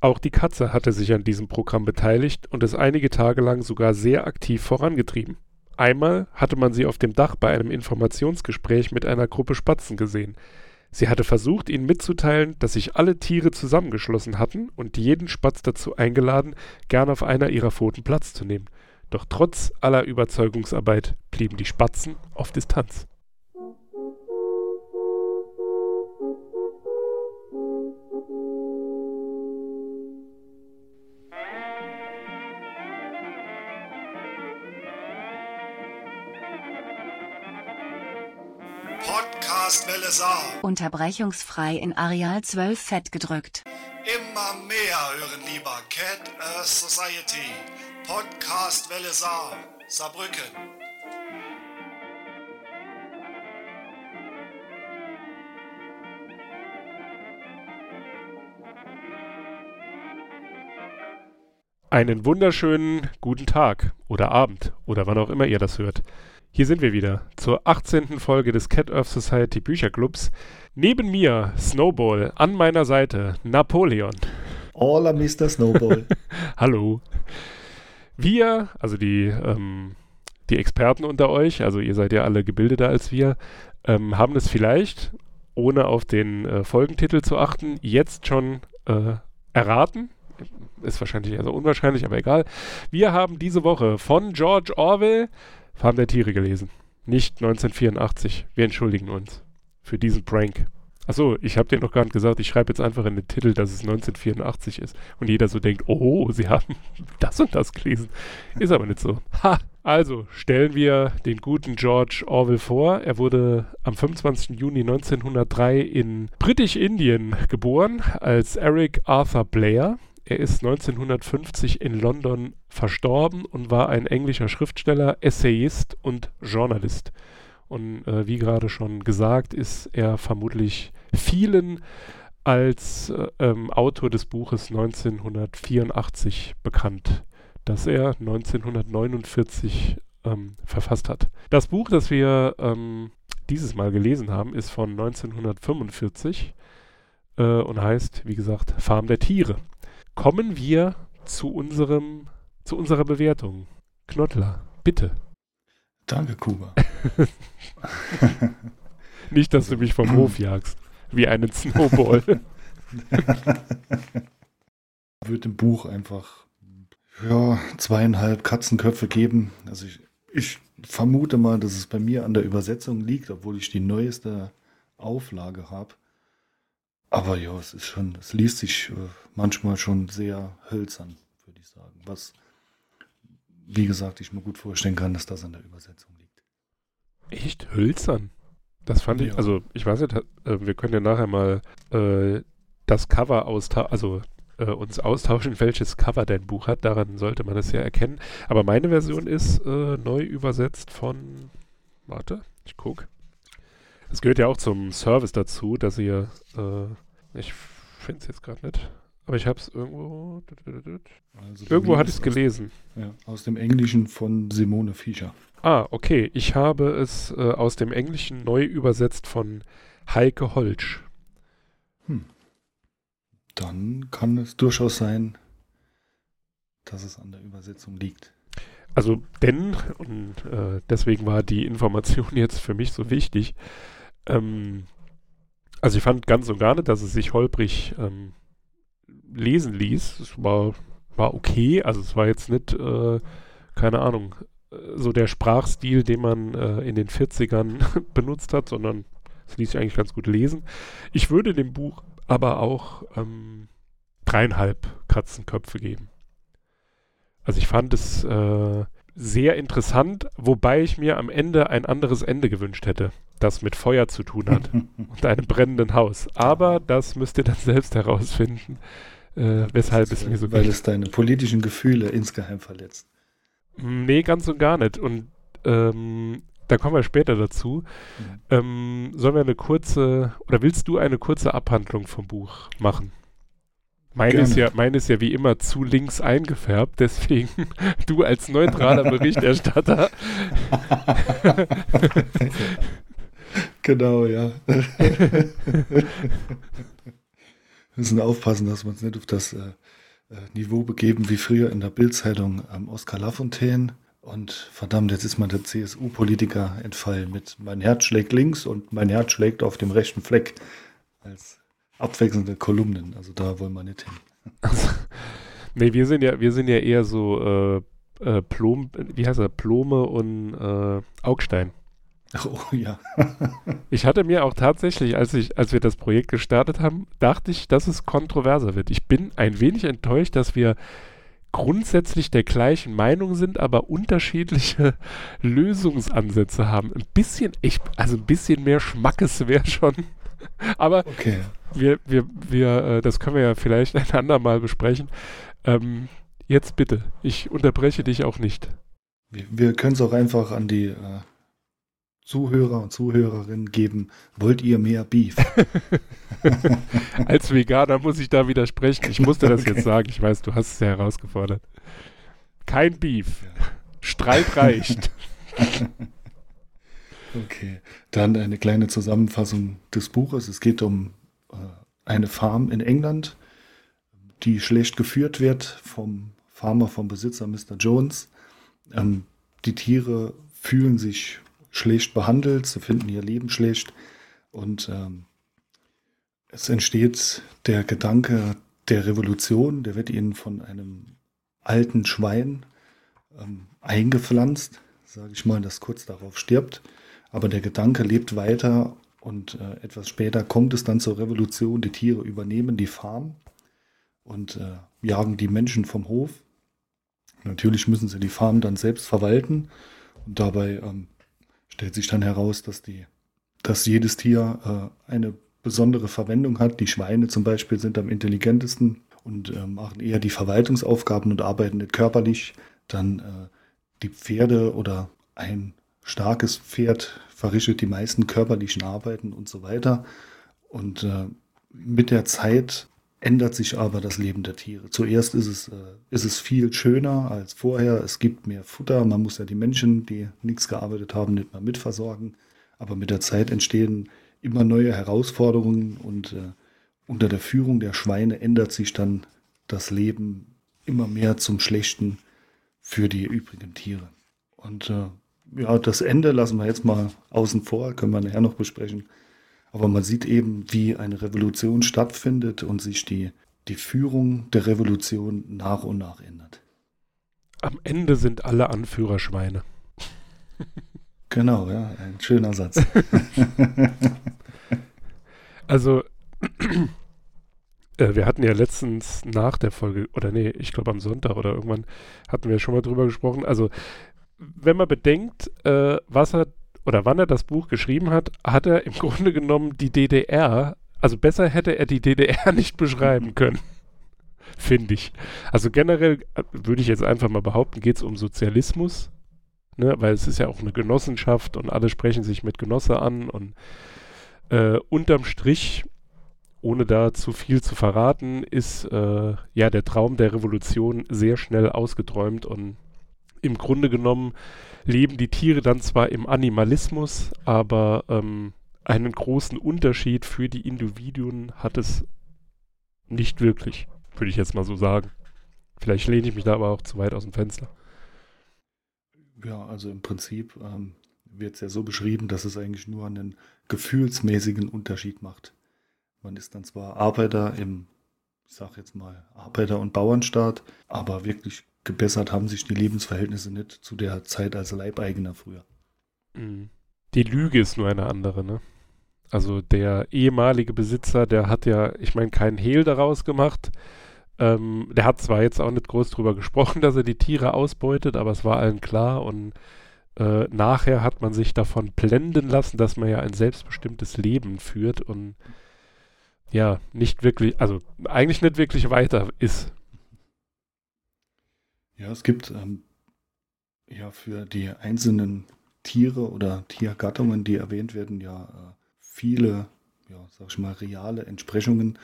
Auch die Katze hatte sich an diesem Programm beteiligt und es einige Tage lang sogar sehr aktiv vorangetrieben. Einmal hatte man sie auf dem Dach bei einem Informationsgespräch mit einer Gruppe Spatzen gesehen. Sie hatte versucht, ihnen mitzuteilen, dass sich alle Tiere zusammengeschlossen hatten und jeden Spatz dazu eingeladen, gern auf einer ihrer Pfoten Platz zu nehmen. Doch trotz aller Überzeugungsarbeit blieben die Spatzen auf Distanz. Saar. Unterbrechungsfrei in Areal 12 fett gedrückt. Immer mehr hören lieber Cat Earth Society. Podcastwelle Saar. Saarbrücken. Einen wunderschönen guten Tag oder Abend oder wann auch immer ihr das hört. Hier sind wir wieder zur 18. Folge des Cat Earth Society Bücherclubs. Neben mir Snowball, an meiner Seite Napoleon. All Mr. Snowball. Hallo. Wir, also die, ähm, die Experten unter euch, also ihr seid ja alle gebildeter als wir, ähm, haben es vielleicht, ohne auf den äh, Folgentitel zu achten, jetzt schon äh, erraten. Ist wahrscheinlich eher so unwahrscheinlich, aber egal. Wir haben diese Woche von George Orwell Farm der Tiere gelesen. Nicht 1984. Wir entschuldigen uns für diesen Prank. Achso, ich habe dir noch gar nicht gesagt, ich schreibe jetzt einfach in den Titel, dass es 1984 ist. Und jeder so denkt, oh, sie haben das und das gelesen. Ist aber nicht so. Ha! Also, stellen wir den guten George Orwell vor. Er wurde am 25. Juni 1903 in Britisch-Indien geboren als Eric Arthur Blair. Er ist 1950 in London verstorben und war ein englischer Schriftsteller, Essayist und Journalist. Und äh, wie gerade schon gesagt, ist er vermutlich vielen als äh, ähm, Autor des Buches 1984 bekannt, das er 1949 ähm, verfasst hat. Das Buch, das wir ähm, dieses Mal gelesen haben, ist von 1945 äh, und heißt, wie gesagt, Farm der Tiere kommen wir zu unserem, zu unserer Bewertung. Knottler, bitte. Danke, Kuba. Nicht, dass du mich vom Hof jagst, wie einen Snowball. würde dem Buch einfach ja, zweieinhalb Katzenköpfe geben. Also ich, ich vermute mal, dass es bei mir an der Übersetzung liegt, obwohl ich die neueste Auflage habe. Aber ja, es ist schon, es liest sich äh, manchmal schon sehr hölzern, würde ich sagen. Was, wie gesagt, ich mir gut vorstellen kann, dass das an der Übersetzung liegt. Echt hölzern? Das fand ja. ich, also ich weiß nicht, äh, wir können ja nachher mal äh, das Cover austauschen, also äh, uns austauschen, welches Cover dein Buch hat. Daran sollte man es ja erkennen. Aber meine Version ist äh, neu übersetzt von, warte, ich gucke. Es gehört ja auch zum Service dazu, dass ihr, äh, ich finde es jetzt gerade nicht, aber ich habe es irgendwo, also irgendwo hatte ich es gelesen. Ja, aus dem Englischen von Simone Fischer. Ah, okay. Ich habe es äh, aus dem Englischen neu übersetzt von Heike Holsch. Hm. Dann kann es durchaus sein, dass es an der Übersetzung liegt. Also denn, und äh, deswegen war die Information jetzt für mich so wichtig, ähm, also ich fand ganz und gar nicht, dass es sich holprig ähm, lesen ließ. Es war, war okay, also es war jetzt nicht, äh, keine Ahnung, äh, so der Sprachstil, den man äh, in den 40ern benutzt hat, sondern es ließ sich eigentlich ganz gut lesen. Ich würde dem Buch aber auch ähm, dreieinhalb Katzenköpfe geben. Also ich fand es äh, sehr interessant, wobei ich mir am Ende ein anderes Ende gewünscht hätte, das mit Feuer zu tun hat und einem brennenden Haus. Aber das müsst ihr dann selbst herausfinden, äh, weshalb es mir so Weil geht. es deine politischen Gefühle insgeheim verletzt. Nee, ganz und gar nicht. Und ähm, da kommen wir später dazu. Mhm. Ähm, sollen wir eine kurze, oder willst du eine kurze Abhandlung vom Buch machen? Meine ist, ja, meine ist ja wie immer zu links eingefärbt, deswegen du als neutraler Berichterstatter. Genau, ja. müssen aufpassen, dass wir uns nicht auf das äh, äh, Niveau begeben wie früher in der Bildzeitung ähm, Oskar Lafontaine. Und verdammt, jetzt ist mal der CSU-Politiker entfallen mit mein Herz schlägt links und mein Herz schlägt auf dem rechten Fleck als abwechselnde Kolumnen. Also da wollen wir nicht hin. Also, nee, wir sind ja, wir sind ja eher so äh, äh, Plom, wie heißt er, Plome und äh, Augstein. Oh ja. ich hatte mir auch tatsächlich, als ich, als wir das Projekt gestartet haben, dachte ich, dass es kontroverser wird. Ich bin ein wenig enttäuscht, dass wir grundsätzlich der gleichen Meinung sind, aber unterschiedliche Lösungsansätze haben. Ein bisschen, ich, also ein bisschen mehr Schmackes wäre schon. aber okay. wir, wir, wir, äh, das können wir ja vielleicht ein andermal besprechen. Ähm, jetzt bitte, ich unterbreche dich auch nicht. Wir, wir können es auch einfach an die äh, Zuhörer und Zuhörerinnen geben, wollt ihr mehr Beef? Als Veganer muss ich da widersprechen. Ich musste das okay. jetzt sagen. Ich weiß, du hast es ja herausgefordert. Kein Beef. Streit reicht. okay, dann eine kleine Zusammenfassung des Buches. Es geht um äh, eine Farm in England, die schlecht geführt wird vom Farmer, vom Besitzer Mr. Jones. Ähm, die Tiere fühlen sich schlecht behandelt, sie finden ihr Leben schlecht. Und ähm, es entsteht der Gedanke der Revolution, der wird ihnen von einem alten Schwein ähm, eingepflanzt, sage ich mal, das kurz darauf stirbt, aber der Gedanke lebt weiter und äh, etwas später kommt es dann zur Revolution, die Tiere übernehmen die Farm und äh, jagen die Menschen vom Hof. Natürlich müssen sie die Farm dann selbst verwalten und dabei ähm, stellt sich dann heraus, dass, die, dass jedes Tier äh, eine besondere Verwendung hat. Die Schweine zum Beispiel sind am intelligentesten und äh, machen eher die Verwaltungsaufgaben und arbeiten nicht körperlich. Dann äh, die Pferde oder ein starkes Pferd verrichtet die meisten körperlichen Arbeiten und so weiter. Und äh, mit der Zeit ändert sich aber das Leben der Tiere. Zuerst ist es, äh, ist es viel schöner als vorher. Es gibt mehr Futter. Man muss ja die Menschen, die nichts gearbeitet haben, nicht mehr mitversorgen. Aber mit der Zeit entstehen immer neue Herausforderungen und äh, unter der Führung der Schweine ändert sich dann das Leben immer mehr zum Schlechten für die übrigen Tiere. Und äh, ja, das Ende lassen wir jetzt mal außen vor, können wir nachher noch besprechen. Aber man sieht eben, wie eine Revolution stattfindet und sich die, die Führung der Revolution nach und nach ändert. Am Ende sind alle Anführer Schweine. Genau, ja, ein schöner Satz. also, äh, wir hatten ja letztens nach der Folge, oder nee, ich glaube am Sonntag oder irgendwann hatten wir schon mal drüber gesprochen. Also, wenn man bedenkt, äh, was er oder wann er das Buch geschrieben hat, hat er im Grunde genommen die DDR, also besser hätte er die DDR nicht beschreiben können. Finde ich. Also generell äh, würde ich jetzt einfach mal behaupten, geht es um Sozialismus, ne? weil es ist ja auch eine Genossenschaft und alle sprechen sich mit Genosse an und äh, unterm Strich, ohne da zu viel zu verraten, ist äh, ja der Traum der Revolution sehr schnell ausgeträumt und im Grunde genommen leben die Tiere dann zwar im Animalismus, aber ähm, einen großen Unterschied für die Individuen hat es nicht wirklich, würde ich jetzt mal so sagen. Vielleicht lehne ich mich da aber auch zu weit aus dem Fenster. Ja, also im Prinzip ähm, wird es ja so beschrieben, dass es eigentlich nur einen gefühlsmäßigen Unterschied macht. Man ist dann zwar Arbeiter im, ich sag jetzt mal, Arbeiter- und Bauernstaat, aber wirklich gebessert haben sich die Lebensverhältnisse nicht zu der Zeit als Leibeigener früher. Mhm. Die Lüge ist nur eine andere, ne? Also der ehemalige Besitzer, der hat ja, ich meine, keinen Hehl daraus gemacht. Ähm, der hat zwar jetzt auch nicht groß drüber gesprochen, dass er die Tiere ausbeutet, aber es war allen klar und äh, nachher hat man sich davon blenden lassen, dass man ja ein selbstbestimmtes Leben führt und ja, nicht wirklich, also eigentlich nicht wirklich weiter ist. Ja, es gibt ähm, ja für die einzelnen Tiere oder Tiergattungen, die erwähnt werden, ja äh, viele, ja, sag ich mal, reale Entsprechungen.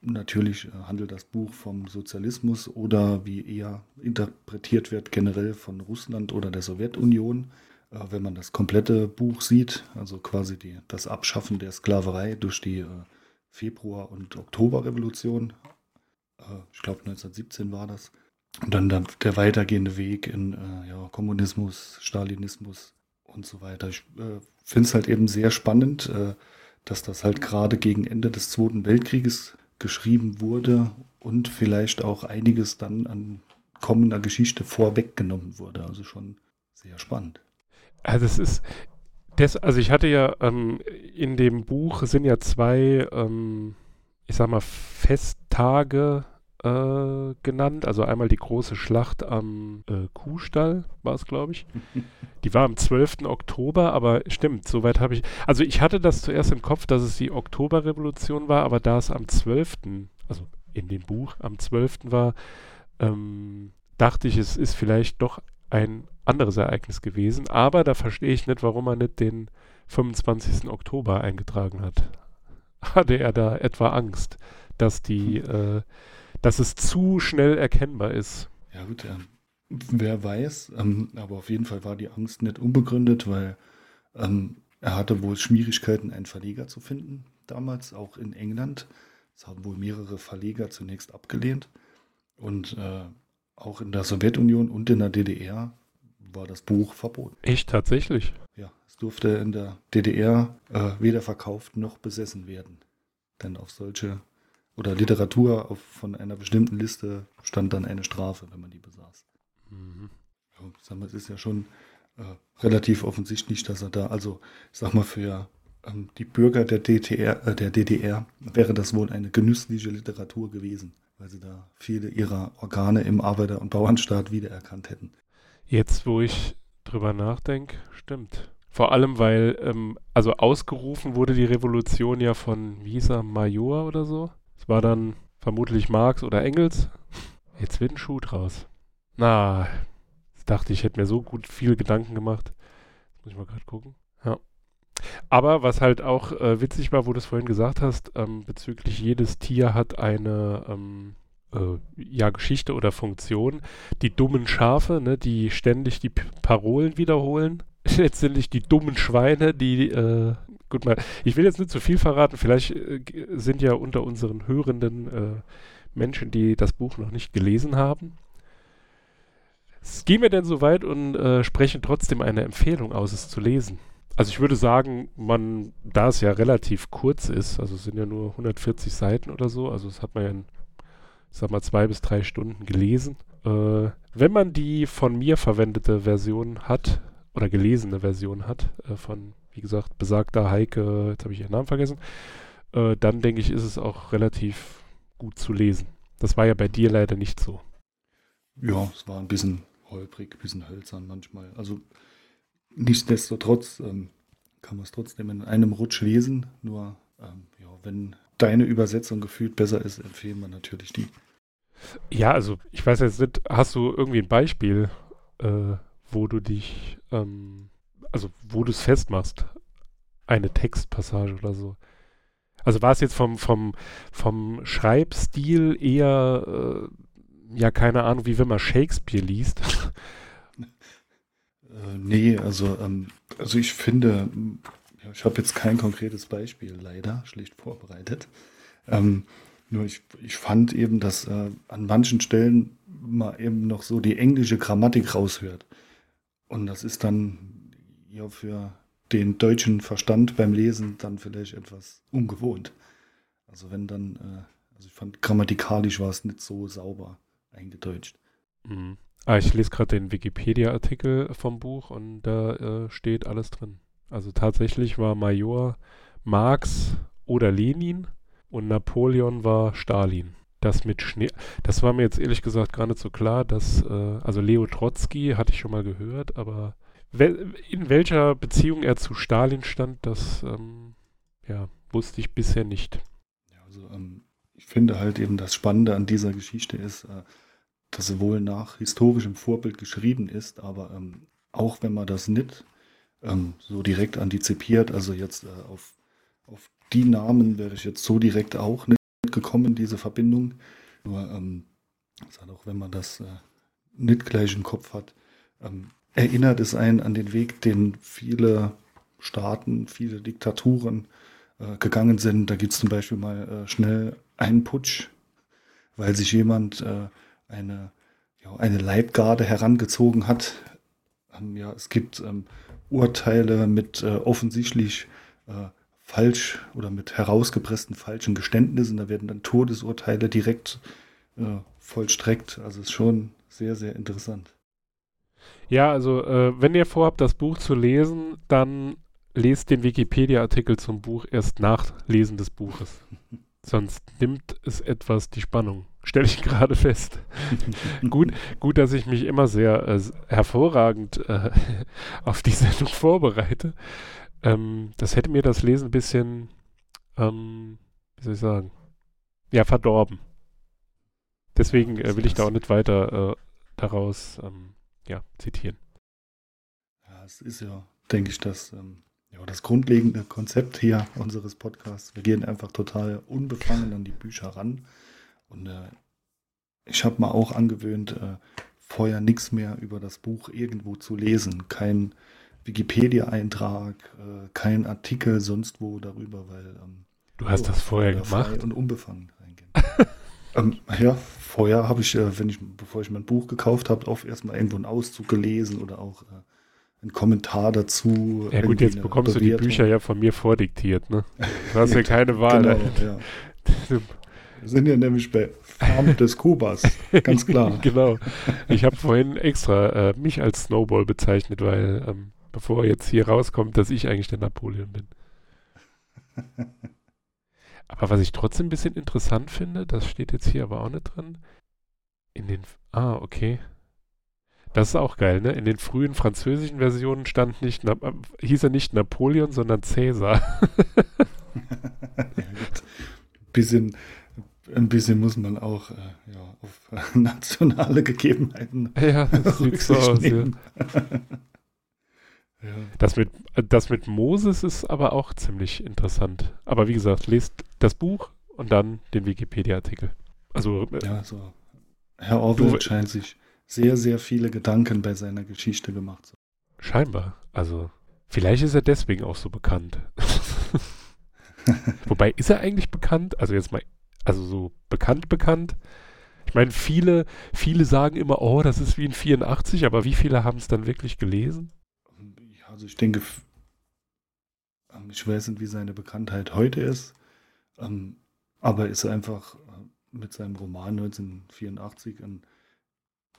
Natürlich äh, handelt das Buch vom Sozialismus oder wie eher interpretiert wird generell von Russland oder der Sowjetunion. Äh, wenn man das komplette Buch sieht, also quasi die, das Abschaffen der Sklaverei durch die Februar- und Oktoberrevolution. Ich glaube 1917 war das. Und dann der, der weitergehende Weg in äh, ja, Kommunismus, Stalinismus und so weiter. Ich äh, finde es halt eben sehr spannend, äh, dass das halt gerade gegen Ende des Zweiten Weltkrieges geschrieben wurde und vielleicht auch einiges dann an kommender Geschichte vorweggenommen wurde. Also schon sehr spannend. Also es ist, das, also ich hatte ja ähm, in dem Buch sind ja zwei, ähm, ich sag mal, Festtage äh, genannt. Also einmal die große Schlacht am äh, Kuhstall, war es, glaube ich. Die war am 12. Oktober, aber stimmt, soweit habe ich. Also ich hatte das zuerst im Kopf, dass es die Oktoberrevolution war, aber da es am 12., also in dem Buch am 12. war, ähm, dachte ich, es ist vielleicht doch ein anderes Ereignis gewesen. Aber da verstehe ich nicht, warum er nicht den 25. Oktober eingetragen hat. Hatte er da etwa Angst, dass die, äh, dass es zu schnell erkennbar ist? Ja gut, ja. wer weiß, ähm, aber auf jeden Fall war die Angst nicht unbegründet, weil ähm, er hatte wohl Schwierigkeiten, einen Verleger zu finden, damals auch in England. Das haben wohl mehrere Verleger zunächst abgelehnt. Und äh, auch in der Sowjetunion und in der DDR war das Buch verboten. Echt tatsächlich? Ja, es durfte in der DDR äh, weder verkauft noch besessen werden. Denn auf solche oder Literatur auf, von einer bestimmten Liste stand dann eine Strafe, wenn man die besaß. Mhm. Ja, sag mal, es ist ja schon äh, relativ offensichtlich, dass er da, also ich sag mal, für ähm, die Bürger der, DDR, äh, der DDR wäre das wohl eine genüssliche Literatur gewesen weil sie da viele ihrer Organe im Arbeiter- und Bauernstaat wiedererkannt hätten. Jetzt, wo ich drüber nachdenke, stimmt. Vor allem, weil, ähm, also ausgerufen wurde die Revolution ja von, wie hieß er, Major oder so. Es war dann vermutlich Marx oder Engels. Jetzt wird ein Schuh draus. Na, ich dachte, ich hätte mir so gut viele Gedanken gemacht. Jetzt muss ich mal gerade gucken. Ja. Aber was halt auch äh, witzig war, wo du es vorhin gesagt hast, ähm, bezüglich jedes Tier hat eine ähm, äh, ja, Geschichte oder Funktion. Die dummen Schafe, ne, die ständig die P Parolen wiederholen. Letztendlich die dummen Schweine, die äh, gut mal, ich will jetzt nicht zu viel verraten, vielleicht äh, sind ja unter unseren Hörenden äh, Menschen, die das Buch noch nicht gelesen haben. Gehen wir denn so weit und äh, sprechen trotzdem eine Empfehlung aus, es zu lesen? Also ich würde sagen, man, da es ja relativ kurz ist, also es sind ja nur 140 Seiten oder so, also das hat man ja in, sag mal, zwei bis drei Stunden gelesen. Äh, wenn man die von mir verwendete Version hat, oder gelesene Version hat, äh, von, wie gesagt, besagter Heike, jetzt habe ich ihren Namen vergessen, äh, dann denke ich, ist es auch relativ gut zu lesen. Das war ja bei dir leider nicht so. Ja, es war ein bisschen holprig, ein bisschen hölzern manchmal. Also Nichtsdestotrotz ähm, kann man es trotzdem in einem Rutsch lesen. Nur, ähm, ja, wenn deine Übersetzung gefühlt besser ist, empfehlen wir natürlich die. Ja, also ich weiß jetzt nicht, hast du irgendwie ein Beispiel, äh, wo du dich, ähm, also wo du es festmachst? Eine Textpassage oder so. Also war es jetzt vom, vom, vom Schreibstil eher, äh, ja, keine Ahnung, wie wenn man Shakespeare liest. Äh, nee, also, ähm, also ich finde, ich habe jetzt kein konkretes Beispiel leider schlicht vorbereitet. Ähm, nur ich, ich fand eben, dass äh, an manchen Stellen man eben noch so die englische Grammatik raushört. Und das ist dann ja für den deutschen Verstand beim Lesen dann vielleicht etwas ungewohnt. Also wenn dann, äh, also ich fand grammatikalisch war es nicht so sauber eingedeutscht. Mhm. Ah, ich lese gerade den Wikipedia-Artikel vom Buch und da äh, steht alles drin. Also tatsächlich war Major Marx oder Lenin und Napoleon war Stalin. Das mit Schnee, das war mir jetzt ehrlich gesagt gar nicht so klar, dass, äh, also Leo Trotzki hatte ich schon mal gehört, aber in welcher Beziehung er zu Stalin stand, das, ähm, ja, wusste ich bisher nicht. Ja, also ähm, ich finde halt eben das Spannende an dieser Geschichte ist, äh, dass sie wohl nach historischem Vorbild geschrieben ist, aber ähm, auch wenn man das nicht ähm, so direkt antizipiert, also jetzt äh, auf, auf die Namen wäre ich jetzt so direkt auch nicht gekommen, diese Verbindung. Nur, ähm, auch wenn man das äh, nicht gleich im Kopf hat, ähm, erinnert es einen an den Weg, den viele Staaten, viele Diktaturen äh, gegangen sind. Da gibt es zum Beispiel mal äh, schnell einen Putsch, weil sich jemand äh, eine, ja, eine Leibgarde herangezogen hat. Ähm, ja, es gibt ähm, Urteile mit äh, offensichtlich äh, falsch oder mit herausgepressten falschen Geständnissen. Da werden dann Todesurteile direkt äh, vollstreckt. Also ist schon sehr, sehr interessant. Ja, also äh, wenn ihr vorhabt, das Buch zu lesen, dann lest den Wikipedia-Artikel zum Buch erst nach Lesen des Buches. Sonst nimmt es etwas die Spannung. Stelle ich gerade fest. gut, gut, dass ich mich immer sehr äh, hervorragend äh, auf die Sendung vorbereite. Ähm, das hätte mir das Lesen ein bisschen, ähm, wie soll ich sagen, ja, verdorben. Deswegen äh, will ich da auch nicht weiter äh, daraus ähm, ja, zitieren. Ja, es ist ja, denke ich, das, ähm, ja, das grundlegende Konzept hier unseres Podcasts. Wir gehen einfach total unbefangen an die Bücher ran. Und äh, ich habe mal auch angewöhnt, äh, vorher nichts mehr über das Buch irgendwo zu lesen. Kein Wikipedia-Eintrag, äh, kein Artikel sonst wo darüber, weil ähm, du hast das vorher gemacht und unbefangen. Ähm, ja, vorher habe ich, äh, wenn ich, bevor ich mein Buch gekauft habe, auch erstmal irgendwo einen Auszug gelesen oder auch äh, einen Kommentar dazu. Ja gut, jetzt bekommst Bewertung. du die Bücher ja von mir vordiktiert, ne? Du hast ja keine Wahl. genau, ja. Wir sind ja nämlich bei Farm des Kubas, ganz klar. genau. Ich habe vorhin extra äh, mich als Snowball bezeichnet, weil ähm, bevor jetzt hier rauskommt, dass ich eigentlich der Napoleon bin. Aber was ich trotzdem ein bisschen interessant finde, das steht jetzt hier aber auch nicht drin. In den. Ah, okay. Das ist auch geil, ne? In den frühen französischen Versionen stand nicht, äh, hieß er nicht Napoleon, sondern Cäsar. ja, bisschen, ein bisschen muss man auch äh, ja, auf nationale Gegebenheiten. Ja, das sieht so aus. Ja. Ja. Das, mit, das mit Moses ist aber auch ziemlich interessant. Aber wie gesagt, lest das Buch und dann den Wikipedia-Artikel. Also, äh, ja, so. Herr Orwell scheint sich sehr, sehr viele Gedanken bei seiner Geschichte gemacht zu Scheinbar. Also, vielleicht ist er deswegen auch so bekannt. Wobei, ist er eigentlich bekannt? Also jetzt mal, also so bekannt, bekannt. Ich meine, viele, viele sagen immer, oh, das ist wie ein 84, aber wie viele haben es dann wirklich gelesen? Also ich denke, ähm, ich weiß nicht, wie seine Bekanntheit heute ist, ähm, aber ist einfach äh, mit seinem Roman 1984 ein,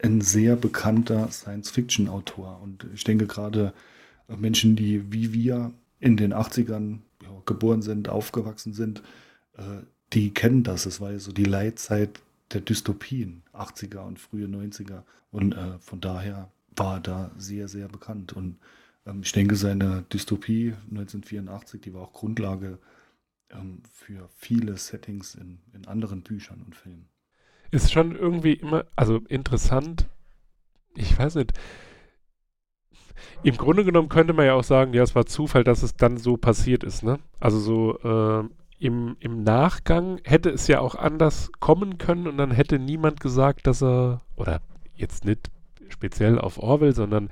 ein sehr bekannter Science-Fiction-Autor. Und ich denke gerade äh, Menschen, die wie wir in den 80ern ja, geboren sind, aufgewachsen sind, äh, die kennen das. Es war ja so die Leitzeit der Dystopien, 80er und frühe 90er. Und äh, von daher war er da sehr, sehr bekannt. Und ich denke, seine Dystopie 1984, die war auch Grundlage ähm, für viele Settings in, in anderen Büchern und Filmen. Ist schon irgendwie immer, also interessant, ich weiß nicht, im Grunde genommen könnte man ja auch sagen, ja, es war Zufall, dass es dann so passiert ist, ne? Also so äh, im, im Nachgang hätte es ja auch anders kommen können und dann hätte niemand gesagt, dass er, oder jetzt nicht speziell auf Orwell, sondern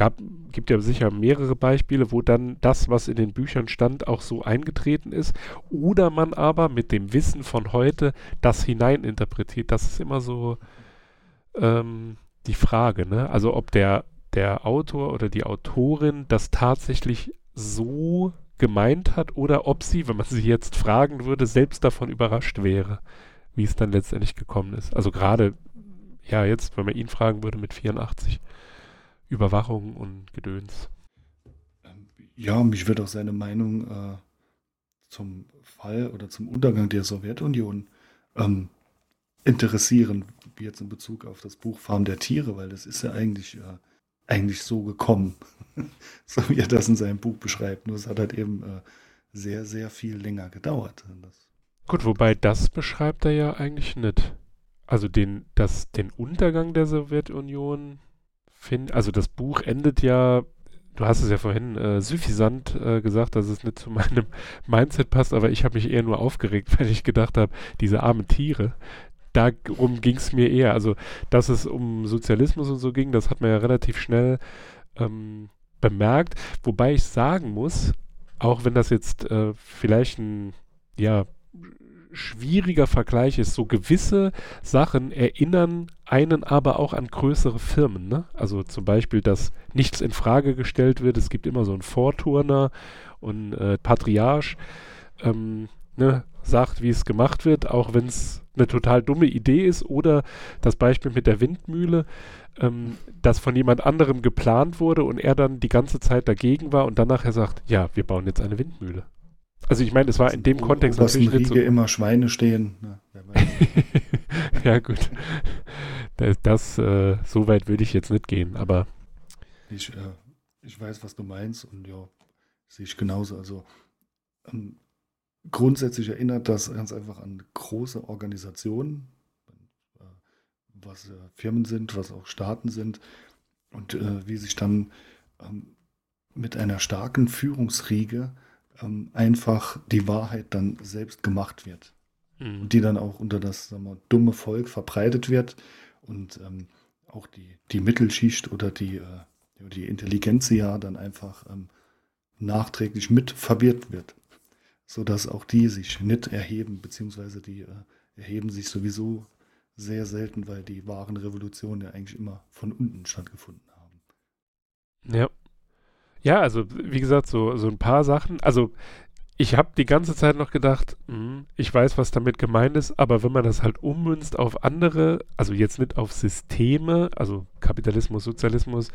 gab, gibt ja sicher mehrere Beispiele, wo dann das, was in den Büchern stand, auch so eingetreten ist. Oder man aber mit dem Wissen von heute das hineininterpretiert. Das ist immer so ähm, die Frage, ne? Also ob der, der Autor oder die Autorin das tatsächlich so gemeint hat oder ob sie, wenn man sie jetzt fragen würde, selbst davon überrascht wäre, wie es dann letztendlich gekommen ist. Also gerade, ja, jetzt, wenn man ihn fragen würde mit 84. Überwachung und Gedöns. Ja, mich würde auch seine Meinung äh, zum Fall oder zum Untergang der Sowjetunion ähm, interessieren, wie jetzt in Bezug auf das Buch Farm der Tiere, weil das ist ja eigentlich, äh, eigentlich so gekommen, so wie er das in seinem Buch beschreibt. Nur es hat halt eben äh, sehr, sehr viel länger gedauert. Gut, wobei das beschreibt er ja eigentlich nicht. Also den, das, den Untergang der Sowjetunion finde, also das Buch endet ja, du hast es ja vorhin äh, suffisant äh, gesagt, dass es nicht zu meinem Mindset passt, aber ich habe mich eher nur aufgeregt, weil ich gedacht habe, diese armen Tiere, darum ging es mir eher. Also, dass es um Sozialismus und so ging, das hat man ja relativ schnell ähm, bemerkt. Wobei ich sagen muss, auch wenn das jetzt äh, vielleicht ein, ja, schwieriger Vergleich ist, so gewisse Sachen erinnern einen aber auch an größere Firmen. Ne? Also zum Beispiel, dass nichts in Frage gestellt wird. Es gibt immer so einen Vorturner und äh, Patriarch ähm, ne, sagt, wie es gemacht wird, auch wenn es eine total dumme Idee ist. Oder das Beispiel mit der Windmühle, ähm, das von jemand anderem geplant wurde und er dann die ganze Zeit dagegen war und dann nachher sagt, ja, wir bauen jetzt eine Windmühle. Also ich meine, es war in dem Kontext natürlich nicht so. immer Schweine stehen. Na, ja gut, das, das äh, so weit würde ich jetzt nicht gehen, aber ich, äh, ich weiß, was du meinst und ja, sehe ich genauso. Also ähm, grundsätzlich erinnert das ganz einfach an große Organisationen, äh, was äh, Firmen sind, was auch Staaten sind und äh, wie sich dann ähm, mit einer starken Führungsriege ähm, einfach die Wahrheit dann selbst gemacht wird. Mhm. Und die dann auch unter das sagen wir, dumme Volk verbreitet wird und ähm, auch die, die Mittelschicht oder die, äh, die Intelligenz ja dann einfach ähm, nachträglich mit verwirrt wird. Sodass auch die sich nicht erheben, beziehungsweise die äh, erheben sich sowieso sehr selten, weil die wahren Revolutionen ja eigentlich immer von unten stattgefunden haben. Ja. Ja, also wie gesagt, so, so ein paar Sachen. Also ich habe die ganze Zeit noch gedacht, mh, hm, ich weiß, was damit gemeint ist, aber wenn man das halt ummünzt auf andere, also jetzt nicht auf Systeme, also Kapitalismus, Sozialismus,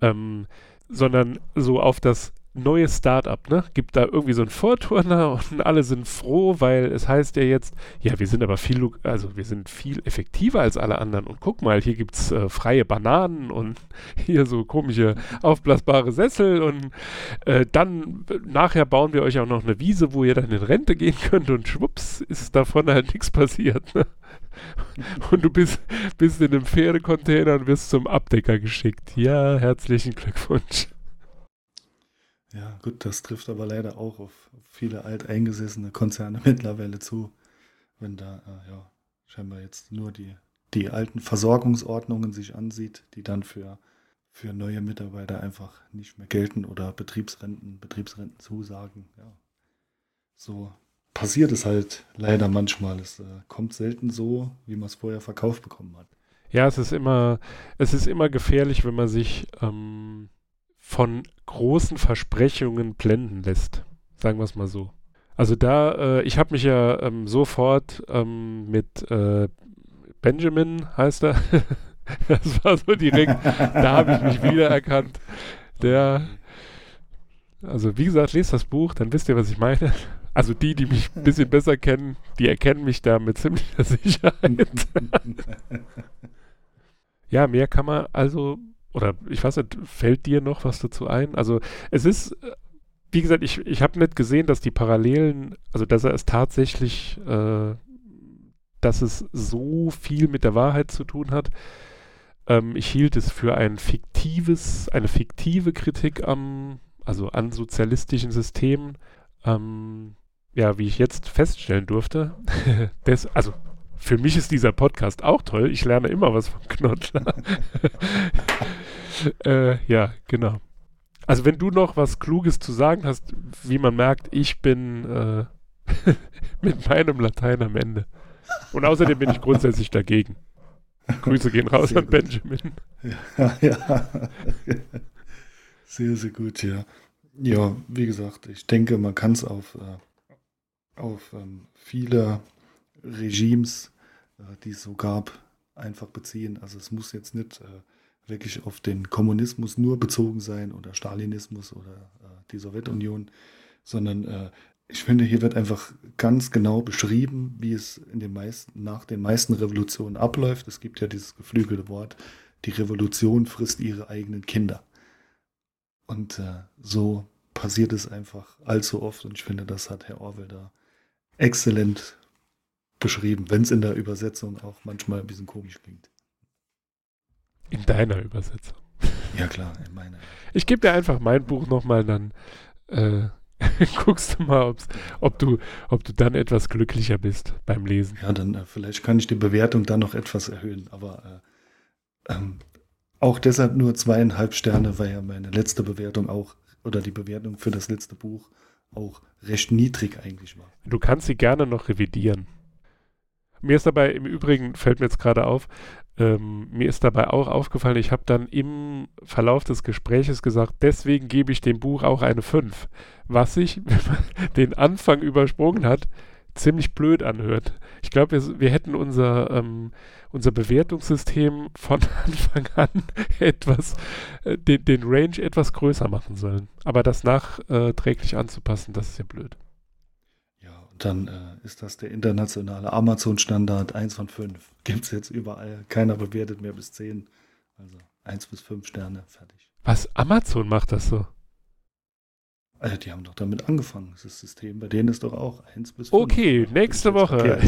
ähm, sondern so auf das neues Startup, ne? Gibt da irgendwie so einen Vorturner und alle sind froh, weil es heißt ja jetzt, ja, wir sind aber viel, also wir sind viel effektiver als alle anderen. Und guck mal, hier gibt's äh, freie Bananen und hier so komische aufblasbare Sessel und äh, dann äh, nachher bauen wir euch auch noch eine Wiese, wo ihr dann in Rente gehen könnt und schwupps ist davon halt nichts passiert. Ne? Und du bist, bist in einem Pferdecontainer und wirst zum Abdecker geschickt. Ja, herzlichen Glückwunsch. Ja, gut, das trifft aber leider auch auf, viele alteingesessene Konzerne mittlerweile zu, wenn da äh, ja scheinbar jetzt nur die, die alten Versorgungsordnungen sich ansieht, die dann für, für neue Mitarbeiter einfach nicht mehr gelten oder Betriebsrenten, Betriebsrenten zusagen. Ja. So passiert es halt leider manchmal. Es äh, kommt selten so, wie man es vorher verkauft bekommen hat. Ja, es ist immer, es ist immer gefährlich, wenn man sich ähm, von großen Versprechungen blenden lässt. Sagen wir es mal so. Also da, äh, ich habe mich ja ähm, sofort ähm, mit äh, Benjamin, heißt er, das war so direkt, da habe ich mich wiedererkannt. Der, also wie gesagt, lest das Buch, dann wisst ihr, was ich meine. Also die, die mich ein bisschen besser kennen, die erkennen mich da mit ziemlicher Sicherheit. ja, mehr kann man also oder ich weiß nicht, fällt dir noch was dazu ein? Also es ist, wie gesagt, ich, ich habe nicht gesehen, dass die Parallelen, also dass er es tatsächlich, äh, dass es so viel mit der Wahrheit zu tun hat. Ähm, ich hielt es für ein fiktives, eine fiktive Kritik am, also an sozialistischen Systemen. Ähm, ja, wie ich jetzt feststellen durfte, des, also für mich ist dieser Podcast auch toll. Ich lerne immer was vom Knottler. äh, ja, genau. Also wenn du noch was Kluges zu sagen hast, wie man merkt, ich bin äh, mit meinem Latein am Ende. Und außerdem bin ich grundsätzlich dagegen. Grüße gehen raus sehr an. Benjamin. Ja, ja. Sehr, sehr gut, ja. Ja, wie gesagt, ich denke, man kann es auf, äh, auf ähm, viele Regimes, äh, die es so gab, einfach beziehen. Also es muss jetzt nicht äh, wirklich auf den Kommunismus nur bezogen sein oder Stalinismus oder äh, die Sowjetunion, sondern ich finde, hier wird einfach ganz genau beschrieben, wie es in den meisten, nach den meisten Revolutionen abläuft. Es gibt ja dieses geflügelte Wort, die Revolution frisst ihre eigenen Kinder. Und äh, so passiert es einfach allzu oft und ich finde, das hat Herr Orwell da exzellent beschrieben, wenn es in der Übersetzung auch manchmal ein bisschen komisch klingt. In deiner Übersetzung. Ja klar, in meiner. Ich gebe dir einfach mein Buch nochmal, dann äh, guckst du mal, ob du, ob du dann etwas glücklicher bist beim Lesen. Ja, dann äh, vielleicht kann ich die Bewertung dann noch etwas erhöhen, aber äh, ähm, auch deshalb nur zweieinhalb Sterne, weil ja meine letzte Bewertung auch, oder die Bewertung für das letzte Buch auch recht niedrig eigentlich war. Du kannst sie gerne noch revidieren. Mir ist dabei im Übrigen, fällt mir jetzt gerade auf, ähm, mir ist dabei auch aufgefallen, ich habe dann im Verlauf des Gespräches gesagt, deswegen gebe ich dem Buch auch eine 5. Was sich, wenn man den Anfang übersprungen hat, ziemlich blöd anhört. Ich glaube, wir, wir, hätten unser, ähm, unser Bewertungssystem von Anfang an etwas, äh, den, den Range etwas größer machen sollen. Aber das nachträglich anzupassen, das ist ja blöd. Dann äh, ist das der internationale Amazon-Standard 1 von 5. Gibt es jetzt überall. Keiner bewertet mehr bis 10. Also 1 bis 5 Sterne, fertig. Was? Amazon macht das so? Also die haben doch damit angefangen. Das System bei denen ist doch auch 1 bis 5. Okay, ja, nächste Woche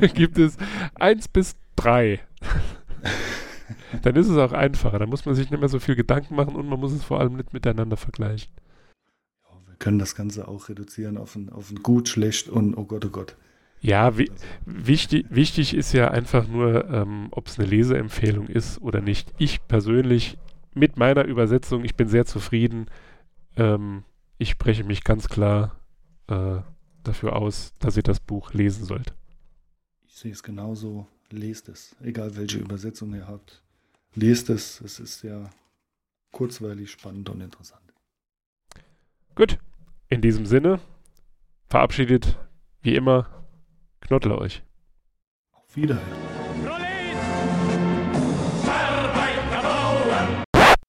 gibt es 1 bis 3. Dann ist es auch einfacher. Da muss man sich nicht mehr so viel Gedanken machen und man muss es vor allem nicht miteinander vergleichen. Können das Ganze auch reduzieren auf ein, auf ein gut, schlecht und oh Gott, oh Gott. Ja, wi wichtig, wichtig ist ja einfach nur, ähm, ob es eine Leseempfehlung ist oder nicht. Ich persönlich mit meiner Übersetzung, ich bin sehr zufrieden. Ähm, ich spreche mich ganz klar äh, dafür aus, dass ihr das Buch lesen sollt. Ich sehe es genauso. Lest es, egal welche Übersetzung ihr habt. Lest es, es ist ja kurzweilig, spannend und interessant. Gut, in diesem Sinne verabschiedet wie immer Knottler euch. Auf Wiederhören.